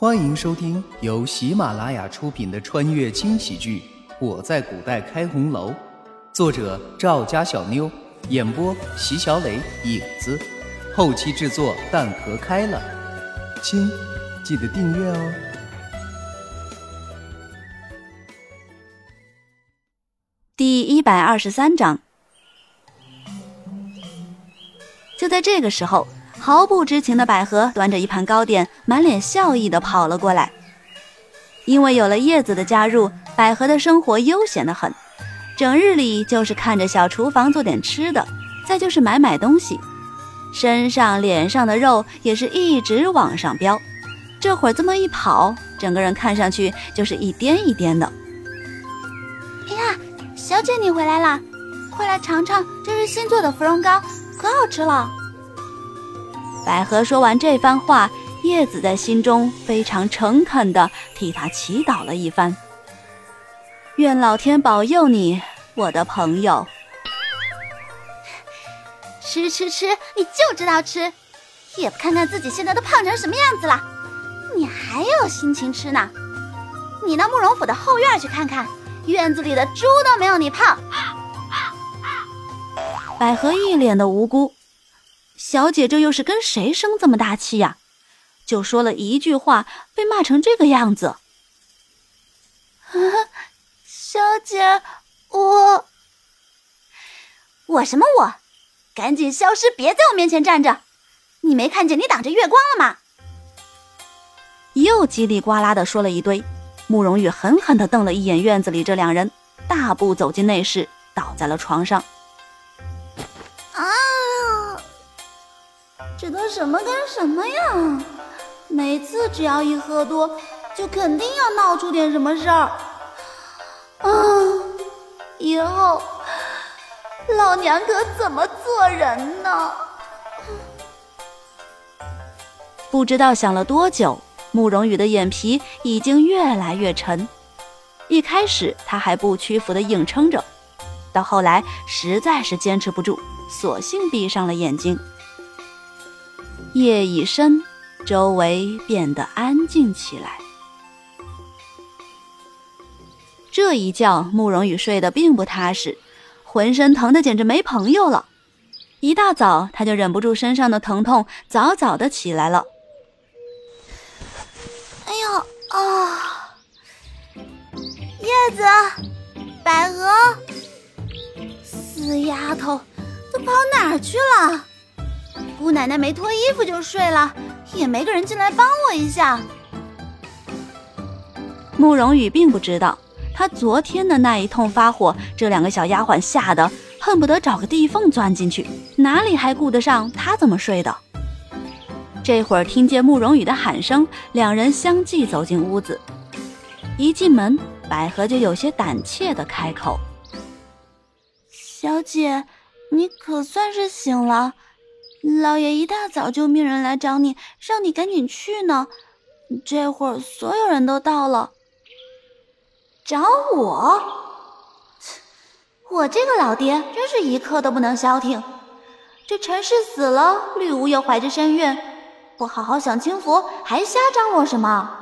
欢迎收听由喜马拉雅出品的穿越轻喜剧《我在古代开红楼》，作者赵家小妞，演播席小磊、影子，后期制作蛋壳开了。亲，记得订阅哦。第一百二十三章。就在这个时候。毫不知情的百合端着一盘糕点，满脸笑意的跑了过来。因为有了叶子的加入，百合的生活悠闲的很，整日里就是看着小厨房做点吃的，再就是买买东西，身上脸上的肉也是一直往上飙。这会儿这么一跑，整个人看上去就是一颠一颠的。哎呀，小姐你回来啦，快来尝尝这是新做的芙蓉糕，可好吃了。百合说完这番话，叶子在心中非常诚恳地替他祈祷了一番。愿老天保佑你，我的朋友。吃吃吃，你就知道吃，也不看看自己现在都胖成什么样子了，你还有心情吃呢？你到慕容府的后院去看看，院子里的猪都没有你胖。百合一脸的无辜。小姐，这又是跟谁生这么大气呀？就说了一句话，被骂成这个样子。小姐，我我什么我？赶紧消失，别在我面前站着！你没看见你挡着月光了吗？又叽里呱啦的说了一堆。慕容羽狠狠的瞪了一眼院子里这两人，大步走进内室，倒在了床上。这都什么跟什么呀？每次只要一喝多，就肯定要闹出点什么事儿。啊，以后老娘可怎么做人呢？不知道想了多久，慕容羽的眼皮已经越来越沉。一开始他还不屈服的硬撑着，到后来实在是坚持不住，索性闭上了眼睛。夜已深，周围变得安静起来。这一觉，慕容羽睡得并不踏实，浑身疼得简直没朋友了。一大早，他就忍不住身上的疼痛，早早的起来了。哎呦啊！叶子，百合，死丫头，都跑哪儿去了？姑奶奶没脱衣服就睡了，也没个人进来帮我一下。慕容羽并不知道，他昨天的那一通发火，这两个小丫鬟吓得恨不得找个地缝钻进去，哪里还顾得上他怎么睡的？这会儿听见慕容羽的喊声，两人相继走进屋子。一进门，百合就有些胆怯的开口：“小姐，你可算是醒了。”老爷一大早就命人来找你，让你赶紧去呢。这会儿所有人都到了，找我。我这个老爹真是一刻都不能消停。这陈氏死了，绿芜又怀着身孕，不好好享清福，还瞎张罗什么？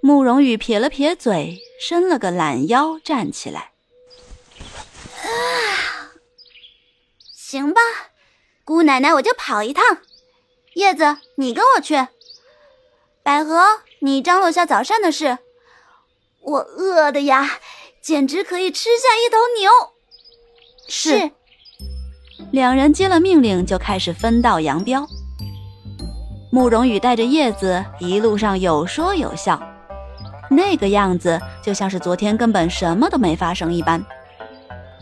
慕容羽撇了撇嘴，伸了个懒腰，站起来。啊，行吧。姑奶奶，我就跑一趟。叶子，你跟我去。百合，你张罗下早膳的事。我饿的呀，简直可以吃下一头牛。是。两人接了命令，就开始分道扬镳。慕容羽带着叶子一路上有说有笑，那个样子就像是昨天根本什么都没发生一般。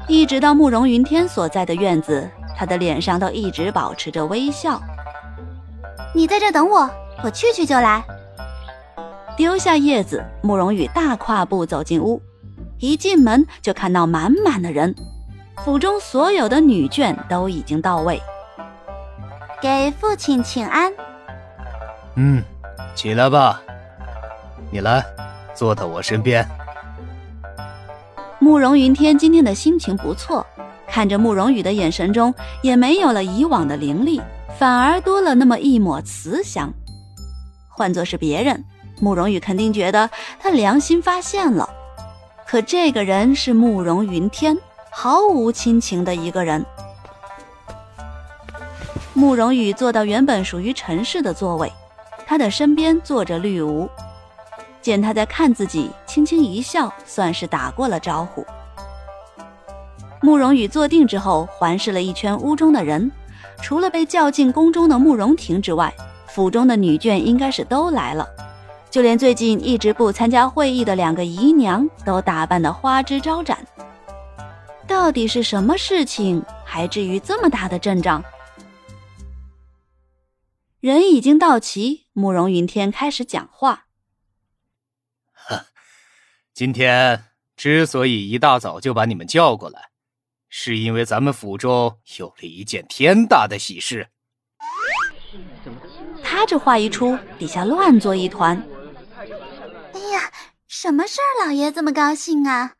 一直到慕容云天所在的院子。他的脸上都一直保持着微笑。你在这等我，我去去就来。丢下叶子，慕容羽大跨步走进屋。一进门就看到满满的人，府中所有的女眷都已经到位。给父亲请安。嗯，起来吧。你来，坐到我身边。慕容云天今天的心情不错。看着慕容羽的眼神中，也没有了以往的凌厉，反而多了那么一抹慈祥。换作是别人，慕容羽肯定觉得他良心发现了。可这个人是慕容云天，毫无亲情的一个人。慕容羽坐到原本属于陈氏的座位，他的身边坐着绿芜。见他在看自己，轻轻一笑，算是打过了招呼。慕容羽坐定之后，环视了一圈屋中的人，除了被叫进宫中的慕容婷之外，府中的女眷应该是都来了，就连最近一直不参加会议的两个姨娘都打扮得花枝招展。到底是什么事情，还至于这么大的阵仗？人已经到齐，慕容云天开始讲话。今天之所以一大早就把你们叫过来，是因为咱们府中有了一件天大的喜事。他这话一出，底下乱作一团。哎呀，什么事儿？老爷这么高兴啊？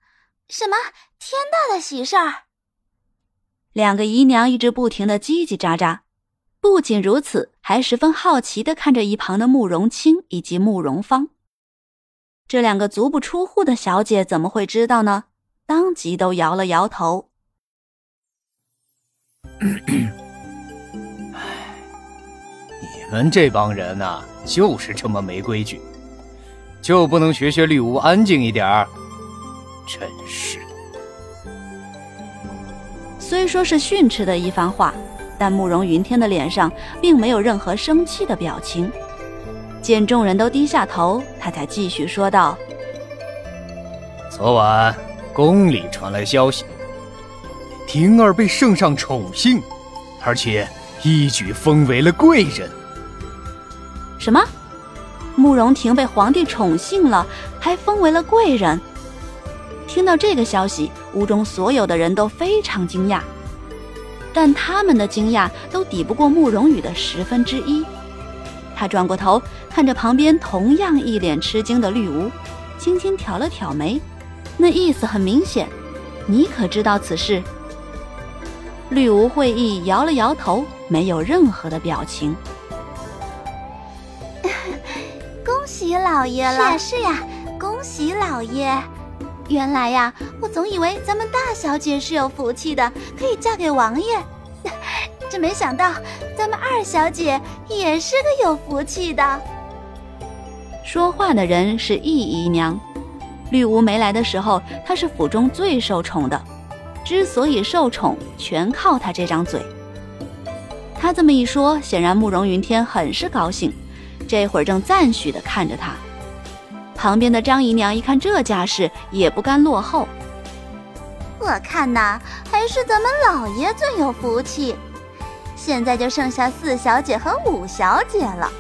什么天大的喜事儿？两个姨娘一直不停的叽叽喳喳，不仅如此，还十分好奇的看着一旁的慕容清以及慕容芳。这两个足不出户的小姐怎么会知道呢？当即都摇了摇头。你们这帮人呐，就是这么没规矩，就不能学学绿芜安静一点儿？真是的。虽说是训斥的一番话，但慕容云天的脸上并没有任何生气的表情。见众人都低下头，他才继续说道：“昨晚宫里传来消息，婷儿被圣上宠幸，而且一举封为了贵人。”什么？慕容婷被皇帝宠幸了，还封为了贵人？听到这个消息，屋中所有的人都非常惊讶，但他们的惊讶都抵不过慕容羽的十分之一。他转过头，看着旁边同样一脸吃惊的绿芜，轻轻挑了挑眉，那意思很明显：“你可知道此事？”绿芜会意，摇了摇头，没有任何的表情。恭喜老爷了！是呀，是呀，恭喜老爷！原来呀，我总以为咱们大小姐是有福气的，可以嫁给王爷。这没想到，咱们二小姐也是个有福气的。说话的人是易姨娘，绿芜没来的时候，她是府中最受宠的。之所以受宠，全靠他这张嘴。他这么一说，显然慕容云天很是高兴，这会儿正赞许的看着他。旁边的张姨娘一看这架势，也不甘落后。我看呐，还是咱们老爷最有福气。现在就剩下四小姐和五小姐了，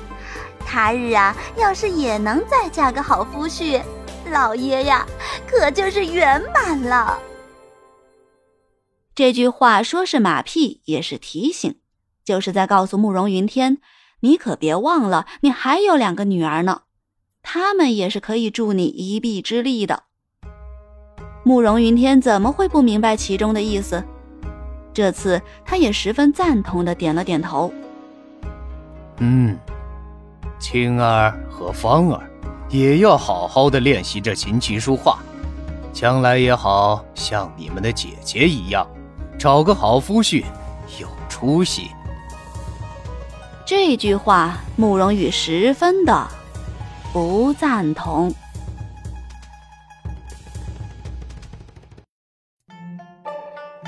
他日啊，要是也能再嫁个好夫婿，老爷呀，可就是圆满了。这句话说是马屁，也是提醒，就是在告诉慕容云天，你可别忘了，你还有两个女儿呢，她们也是可以助你一臂之力的。慕容云天怎么会不明白其中的意思？这次他也十分赞同的点了点头。嗯，青儿和芳儿也要好好的练习着琴棋书画，将来也好像你们的姐姐一样，找个好夫婿，有出息。这句话，慕容羽十分的不赞同。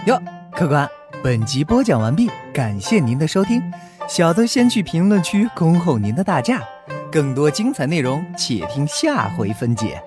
哟。客官，本集播讲完毕，感谢您的收听。小的先去评论区恭候您的大驾，更多精彩内容且听下回分解。